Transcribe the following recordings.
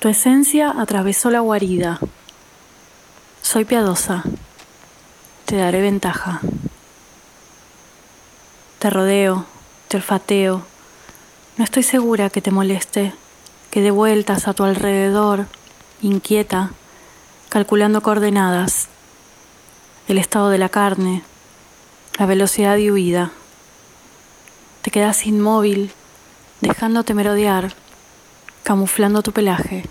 Tu esencia atravesó la guarida. Soy piadosa. Te daré ventaja. Te rodeo, te olfateo. No estoy segura que te moleste, que dé vueltas a tu alrededor, inquieta, calculando coordenadas, el estado de la carne, la velocidad de huida. Te quedas inmóvil, dejándote merodear, camuflando tu pelaje.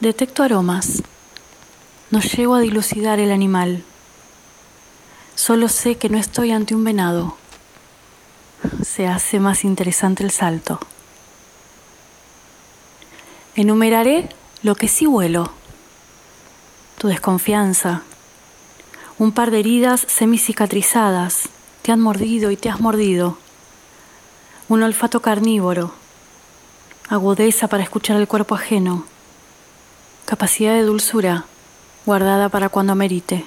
Detecto aromas. No llego a dilucidar el animal. Solo sé que no estoy ante un venado. Se hace más interesante el salto. Enumeraré lo que sí huelo. Tu desconfianza. Un par de heridas semicicatrizadas. Te han mordido y te has mordido. Un olfato carnívoro. Agudeza para escuchar el cuerpo ajeno. Capacidad de dulzura guardada para cuando merite.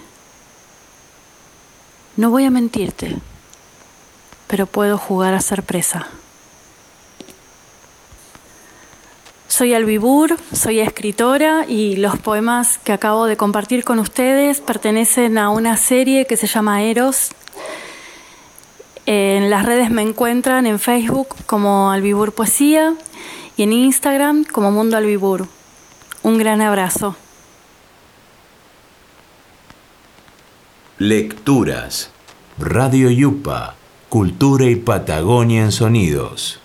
No voy a mentirte, pero puedo jugar a ser presa. Soy Albibur, soy escritora y los poemas que acabo de compartir con ustedes pertenecen a una serie que se llama Eros. En las redes me encuentran en Facebook como Albibur Poesía y en Instagram como Mundo Albibur. Un gran abrazo. Lecturas. Radio Yupa. Cultura y Patagonia en Sonidos.